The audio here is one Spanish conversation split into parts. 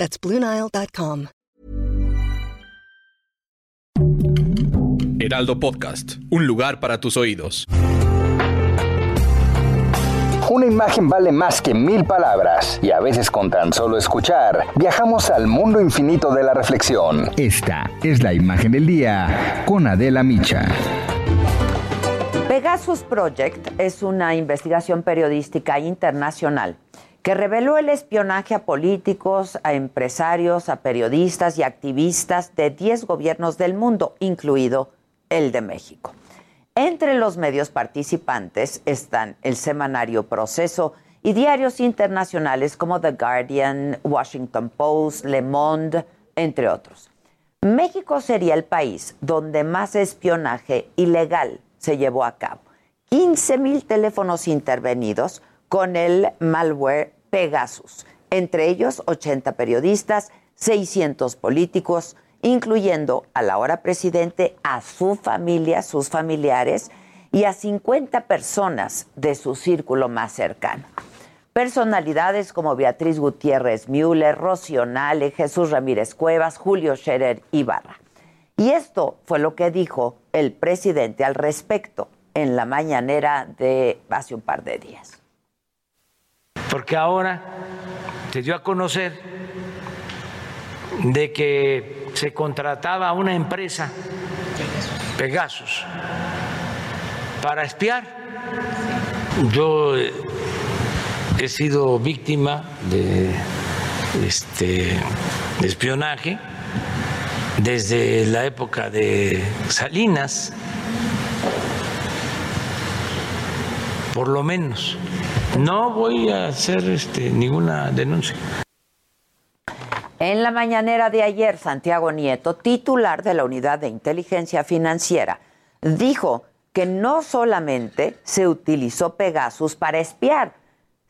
That's BlueNile.com. Heraldo Podcast, un lugar para tus oídos. Una imagen vale más que mil palabras y a veces con tan solo escuchar viajamos al mundo infinito de la reflexión. Esta es la imagen del día con Adela Micha. Pegasus Project es una investigación periodística internacional que reveló el espionaje a políticos, a empresarios, a periodistas y activistas de 10 gobiernos del mundo, incluido el de México. Entre los medios participantes están el semanario Proceso y diarios internacionales como The Guardian, Washington Post, Le Monde, entre otros. México sería el país donde más espionaje ilegal se llevó a cabo. 15 mil teléfonos intervenidos con el malware Pegasus, entre ellos 80 periodistas, 600 políticos, incluyendo al ahora presidente, a su familia, sus familiares y a 50 personas de su círculo más cercano. Personalidades como Beatriz Gutiérrez Müller, Rocío Nale, Jesús Ramírez Cuevas, Julio Scherer Ibarra. Y esto fue lo que dijo el presidente al respecto en la mañanera de hace un par de días. Porque ahora se dio a conocer de que se contrataba a una empresa, Pegasus, para espiar. Yo he sido víctima de este espionaje desde la época de Salinas, por lo menos. No voy a hacer este, ninguna denuncia. En la mañanera de ayer, Santiago Nieto, titular de la Unidad de Inteligencia Financiera, dijo que no solamente se utilizó Pegasus para espiar,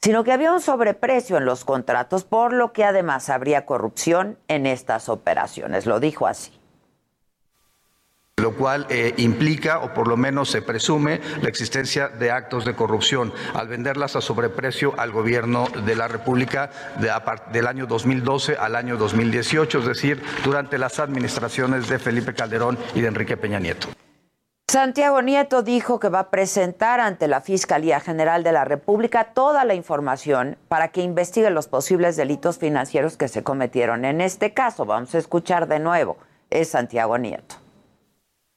sino que había un sobreprecio en los contratos, por lo que además habría corrupción en estas operaciones. Lo dijo así lo cual eh, implica, o por lo menos se presume, la existencia de actos de corrupción al venderlas a sobreprecio al gobierno de la República del año 2012 al año 2018, es decir, durante las administraciones de Felipe Calderón y de Enrique Peña Nieto. Santiago Nieto dijo que va a presentar ante la Fiscalía General de la República toda la información para que investigue los posibles delitos financieros que se cometieron en este caso. Vamos a escuchar de nuevo. Es Santiago Nieto.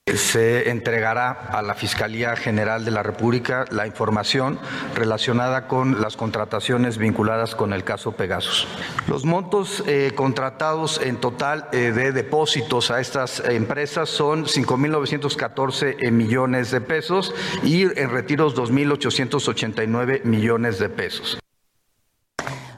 Se entregará a la Fiscalía General de la República la información relacionada con las contrataciones vinculadas con el caso Pegasus. Los montos eh, contratados en total eh, de depósitos a estas empresas son 5.914 millones de pesos y en retiros 2.889 millones de pesos.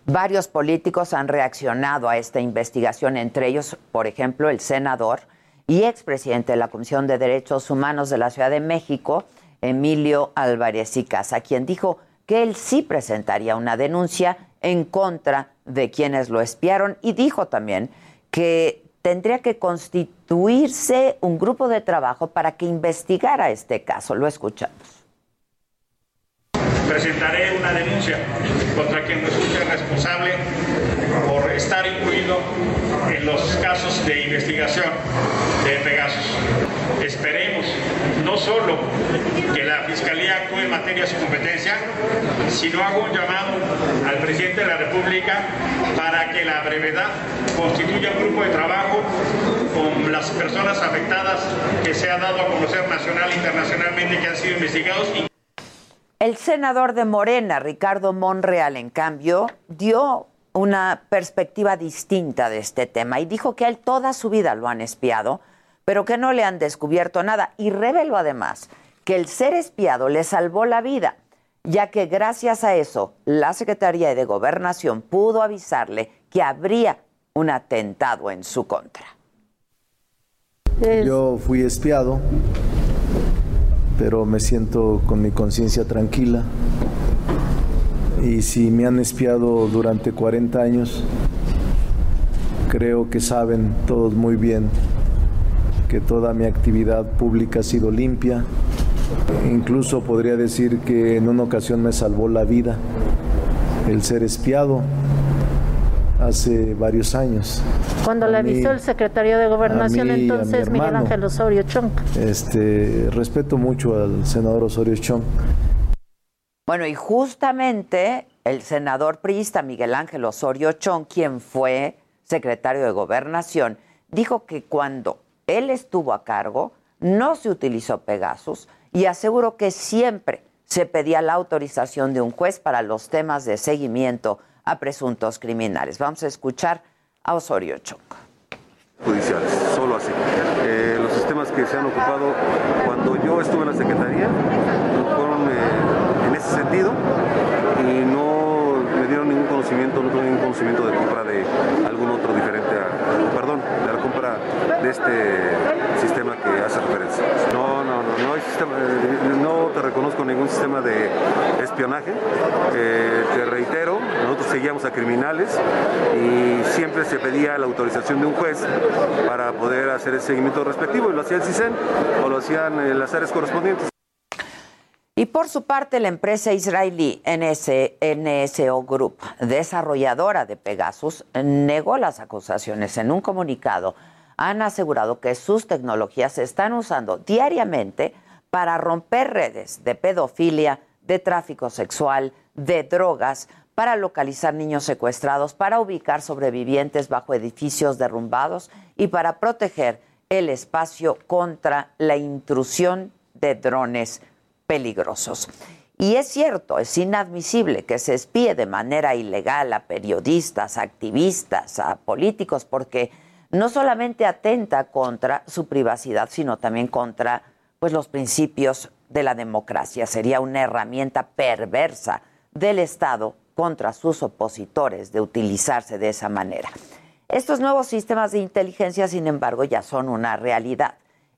Varios políticos han reaccionado a esta investigación, entre ellos, por ejemplo, el senador y expresidente de la Comisión de Derechos Humanos de la Ciudad de México, Emilio Álvarez y Casa, quien dijo que él sí presentaría una denuncia en contra de quienes lo espiaron y dijo también que tendría que constituirse un grupo de trabajo para que investigara este caso. Lo escuchamos. Presentaré una denuncia contra quien resulte responsable por estar incluido en los casos de investigación de Pegasus. Esperemos no solo que la Fiscalía actúe en materia de su competencia, sino hago un llamado al presidente de la República para que la brevedad constituya un grupo de trabajo con las personas afectadas que se ha dado a conocer nacional e internacionalmente que han sido investigados. El senador de Morena, Ricardo Monreal, en cambio, dio una perspectiva distinta de este tema y dijo que a él toda su vida lo han espiado, pero que no le han descubierto nada y reveló además que el ser espiado le salvó la vida, ya que gracias a eso la Secretaría de Gobernación pudo avisarle que habría un atentado en su contra. Yo fui espiado, pero me siento con mi conciencia tranquila. Y si me han espiado durante 40 años, creo que saben todos muy bien que toda mi actividad pública ha sido limpia. Incluso podría decir que en una ocasión me salvó la vida el ser espiado hace varios años. Cuando le avisó el secretario de Gobernación entonces, Miguel Ángel Osorio Chong. Este, respeto mucho al senador Osorio Chong. Bueno, y justamente el senador priista Miguel Ángel Osorio Chong, quien fue secretario de Gobernación, dijo que cuando él estuvo a cargo no se utilizó Pegasus y aseguró que siempre se pedía la autorización de un juez para los temas de seguimiento a presuntos criminales. Vamos a escuchar a Osorio Chong. Judiciales, solo así. Eh, los sistemas que se han ocupado cuando yo estuve en la Secretaría fueron eh, en ese sentido y no me dieron ningún conocimiento, no tuve ningún conocimiento de compra de algún otro diferente a, perdón, de la compra de este sistema que hace referencia. No, no, no, no hay sistema, eh, no te reconozco ningún sistema de espionaje. Te reitero, nosotros seguíamos a criminales y siempre se pedía la autorización de un juez para poder hacer el seguimiento respectivo y lo hacía el CISEN o lo hacían eh, las áreas correspondientes. Y por su parte, la empresa israelí NSO Group, desarrolladora de Pegasus, negó las acusaciones. En un comunicado, han asegurado que sus tecnologías se están usando diariamente para romper redes de pedofilia, de tráfico sexual, de drogas, para localizar niños secuestrados, para ubicar sobrevivientes bajo edificios derrumbados y para proteger el espacio contra la intrusión de drones peligrosos. Y es cierto, es inadmisible que se espíe de manera ilegal a periodistas, activistas, a políticos, porque no solamente atenta contra su privacidad, sino también contra pues, los principios de la democracia. Sería una herramienta perversa del Estado contra sus opositores de utilizarse de esa manera. Estos nuevos sistemas de inteligencia, sin embargo, ya son una realidad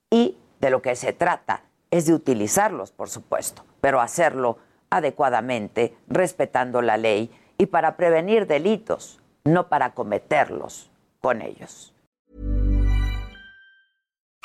y de lo que se trata es de utilizarlos, por supuesto, pero hacerlo adecuadamente, respetando la ley y para prevenir delitos, no para cometerlos con ellos.